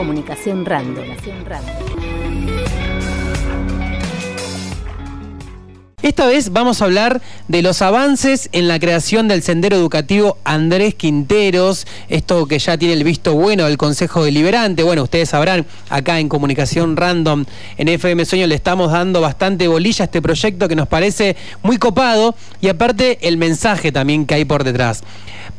Comunicación Random. Esta vez vamos a hablar de los avances en la creación del sendero educativo Andrés Quinteros, esto que ya tiene el visto bueno del Consejo Deliberante. Bueno, ustedes sabrán, acá en Comunicación Random, en FM Sueño, le estamos dando bastante bolilla a este proyecto que nos parece muy copado y aparte el mensaje también que hay por detrás.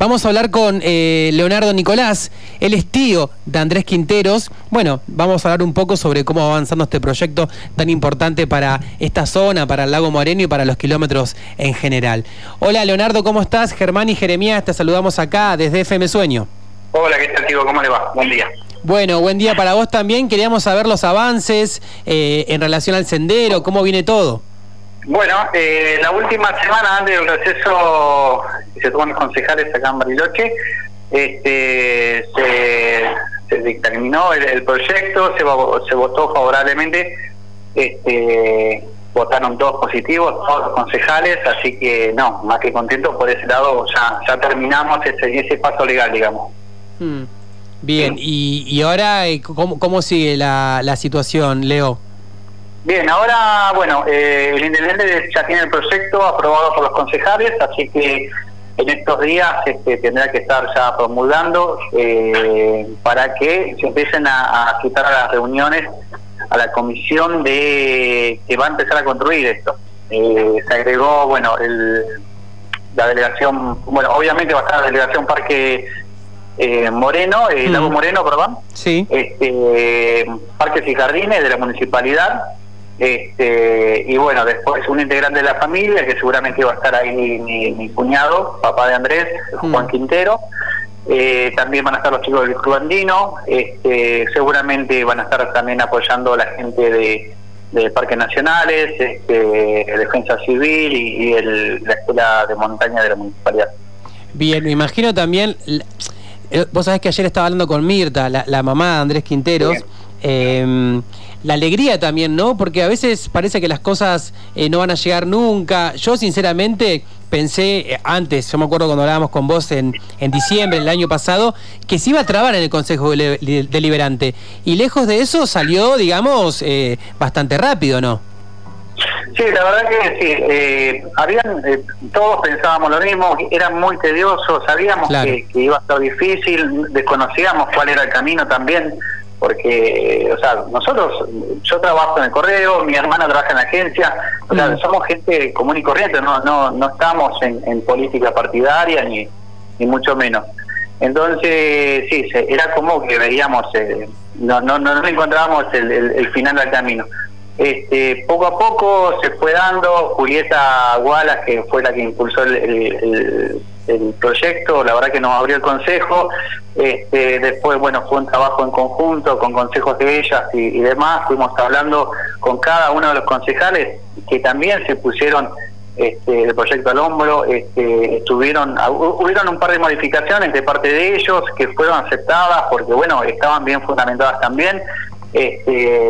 Vamos a hablar con eh, Leonardo Nicolás, él es tío de Andrés Quinteros. Bueno, vamos a hablar un poco sobre cómo va avanzando este proyecto tan importante para esta zona, para el lago Moreno y para los kilómetros en general. Hola Leonardo, ¿cómo estás? Germán y Jeremías, te saludamos acá desde FM Sueño. Hola, ¿qué tal, tío? ¿Cómo le va? Buen día. Bueno, buen día para vos también. Queríamos saber los avances eh, en relación al sendero, cómo viene todo. Bueno, eh, la última semana antes del proceso se toman los concejales acá en Bariloche, este, se, dictaminó el, proyecto, se, se votó favorablemente, este, votaron todos positivos, todos los concejales, así que no, más que contento por ese lado, ya, ya terminamos ese, ese paso legal, digamos. Hmm. Bien, y, y ahora, eh, ¿cómo, cómo sigue la, la situación, Leo? Bien, ahora, bueno, eh, el intendente ya tiene el proyecto aprobado por los concejales, así que en estos días este, tendrá que estar ya promulgando eh, para que se empiecen a, quitar a las reuniones a la comisión de que va a empezar a construir esto. Eh, se agregó, bueno, el, la delegación, bueno, obviamente va a estar la delegación Parque Moreno, el Lago Moreno, perdón. Sí. Este, Parques y Jardines de la municipalidad este, y bueno, después un integrante de la familia, que seguramente iba a estar ahí mi, cuñado, papá de Andrés, Juan mm. Quintero. Eh, también van a estar los chicos del Club Andino. Este, seguramente van a estar también apoyando a la gente de, de Parques Nacionales, este, Defensa Civil y, la Escuela de Montaña de la Municipalidad. Bien, me imagino también. Eh, vos sabés que ayer estaba hablando con Mirta, la, mamá de Andrés Quinteros. Eh, la alegría también, ¿no? Porque a veces parece que las cosas eh, no van a llegar nunca. Yo sinceramente pensé eh, antes, yo me acuerdo cuando hablábamos con vos en, en diciembre del año pasado, que se iba a trabar en el Consejo Deliberante. Y lejos de eso salió, digamos, eh, bastante rápido, ¿no? Sí, la verdad que sí. habían, todos pensábamos lo mismo, era muy tedioso, sabíamos que, que iba a ser difícil, desconocíamos cuál era el camino también porque, o sea, nosotros, yo trabajo en el correo, mi hermana trabaja en la agencia, o sea, mm. somos gente común y corriente, no no, no estamos en, política partidaria ni, ni mucho menos. Entonces, sí, era como que veíamos, eh, no, no, no encontrábamos el, el, final del camino. Este, poco a poco se fue dando, Julieta Gualas, que fue la que impulsó el, el proyecto, la verdad que nos abrió el consejo, este, después bueno fue un trabajo en conjunto con consejos de ellas y, demás, fuimos hablando con cada uno de los concejales que también se pusieron este, el proyecto al hombro, este, estuvieron, hubieron un par de modificaciones de parte de ellos que fueron aceptadas porque bueno, estaban bien fundamentadas también, este,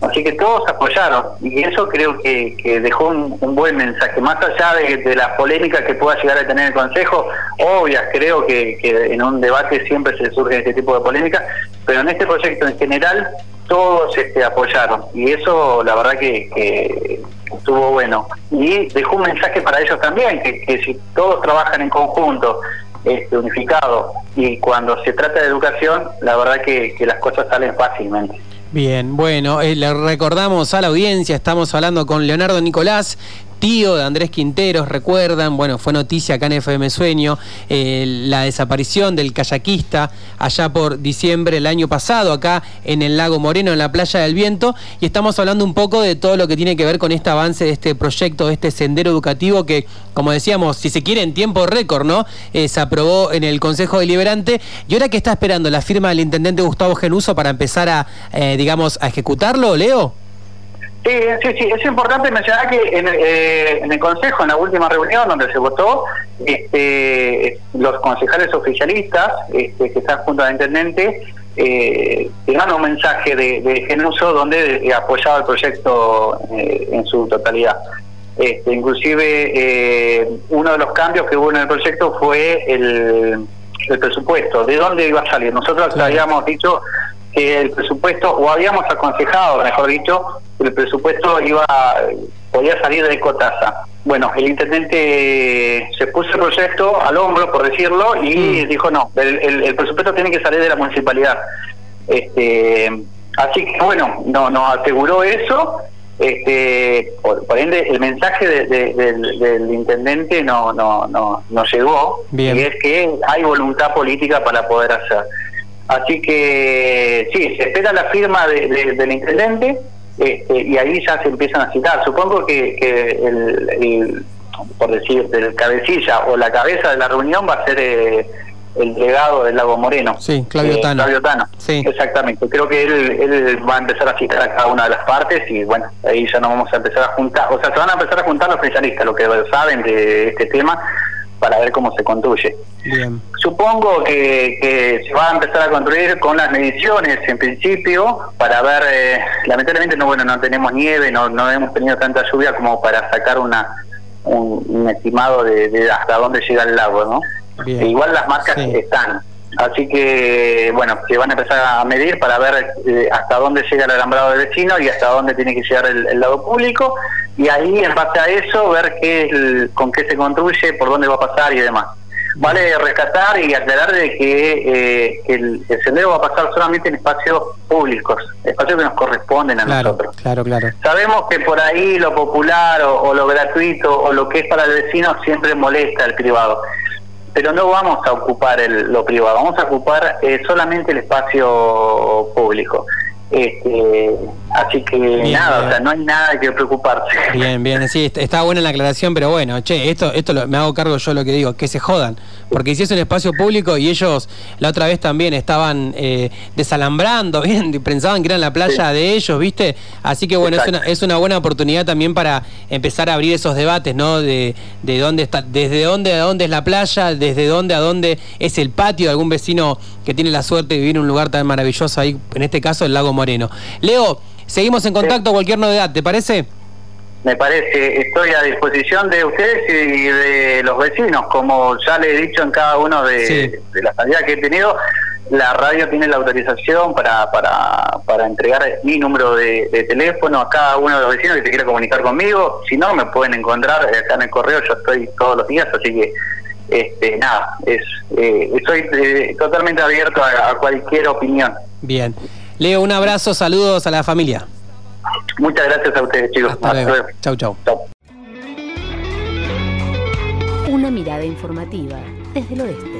así que todos apoyaron y eso creo que, dejó un, buen mensaje. Más allá de, la polémica que pueda llegar a tener el Consejo, obvias creo que, en un debate siempre se surge este tipo de polémica, pero en este proyecto en general todos este, apoyaron y eso la verdad que, estuvo bueno. Y dejó un mensaje para ellos también, que, si todos trabajan en conjunto, este, unificado, y cuando se trata de educación, la verdad que las cosas salen fácilmente. Bien, bueno, eh, le recordamos a la audiencia, estamos hablando con Leonardo Nicolás, tío de Andrés Quinteros, recuerdan, bueno, fue noticia acá en FM Sueño, eh, la desaparición del kayakista allá por diciembre del año pasado, acá en el lago Moreno, en la playa del Viento, y estamos hablando un poco de todo lo que tiene que ver con este avance de este proyecto, de este sendero educativo que, como decíamos, si se quiere en tiempo récord, ¿no? Eh, se aprobó en el Consejo Deliberante, y ahora que está esperando la firma del intendente Gustavo Genuso para empezar a, eh, digamos, a ejecutarlo, Leo. Sí, sí, sí, es importante mencionar que eh, en, el Consejo, en la última reunión donde se votó, este, los concejales oficialistas este, que están junto al intendente eh, un mensaje de, de Genuso donde eh, apoyaba el proyecto eh, en su totalidad. Este, inclusive uno de los cambios que hubo en el proyecto fue el, presupuesto, de dónde iba a salir. Nosotros habíamos dicho que el presupuesto, o habíamos aconsejado, mejor dicho, el presupuesto iba podía salir de cotasa. Bueno, el intendente se puso el proyecto al hombro, por decirlo, y mm. dijo no, el, presupuesto tiene que salir de la municipalidad. Este, así que bueno, no, nos aseguró eso. Este, por, ende, el mensaje del, intendente no, no, no, no llegó, y es que hay voluntad política para poder hacer. Así que sí, se espera la firma del intendente este, y ahí ya se empiezan a citar. Supongo que, el, por decir, el cabecilla o la cabeza de la reunión va a ser eh, el delegado del Lago Moreno. Sí, Claudio eh, Tano. Claudio Tano. Sí. Exactamente. Creo que él, él va a empezar a citar a cada una de las partes y bueno, ahí ya nos vamos a empezar a juntar. O sea, se van a empezar a juntar los especialistas, lo que saben de este tema para ver cómo se construye. Supongo que, se va a empezar a construir con las mediciones en principio para ver, eh, lamentablemente no bueno no tenemos nieve, no, no hemos tenido tanta lluvia como para sacar una un, estimado de, hasta dónde llega el lago, ¿no? E igual las marcas están. Así que, bueno, se van a empezar a medir para ver eh, hasta dónde llega el alambrado del vecino y hasta dónde tiene que llegar el, lado público. Y ahí, en base a eso, ver qué con qué se construye, por dónde va a pasar y demás. Vale rescatar y aclarar de que, eh, el, sendero va a pasar solamente en espacios públicos, espacios que nos corresponden a nosotros. Claro, claro. Sabemos que por ahí lo popular o lo gratuito o lo que es para el vecino siempre molesta al privado pero no vamos a ocupar el, lo privado, vamos a ocupar eh, solamente el espacio público. Este, así que nada, o sea, no hay nada que preocuparse. Bien, bien, sí, está buena la aclaración, pero bueno, che, esto, esto me hago cargo yo lo que digo, que se jodan, porque si es un espacio público y ellos la otra vez también estaban eh, desalambrando, bien, pensaban que era la playa de ellos, ¿viste? Así que bueno, es una, es una buena oportunidad también para empezar a abrir esos debates, ¿no? De, de dónde está, desde dónde a dónde es la playa, desde dónde a dónde es el patio de algún vecino que tiene la suerte de vivir en un lugar tan maravilloso ahí, en este caso el lago Moreno. Leo, seguimos en contacto, cualquier novedad, ¿te parece? Me parece, estoy a disposición de ustedes y de los vecinos, como ya le he dicho en cada uno de, las salidas que he tenido, la radio tiene la autorización para, para, para entregar mi número de, teléfono a cada uno de los vecinos que se quiera comunicar conmigo. Si no, me pueden encontrar acá en el correo, yo estoy todos los días, así que este, nada, es, eh, estoy eh, totalmente abierto a cualquier opinión. Bien. Leo, un abrazo, saludos a la familia. Muchas gracias a ustedes, chicos. Hasta luego. Chau, chau. Una mirada informativa desde el oeste.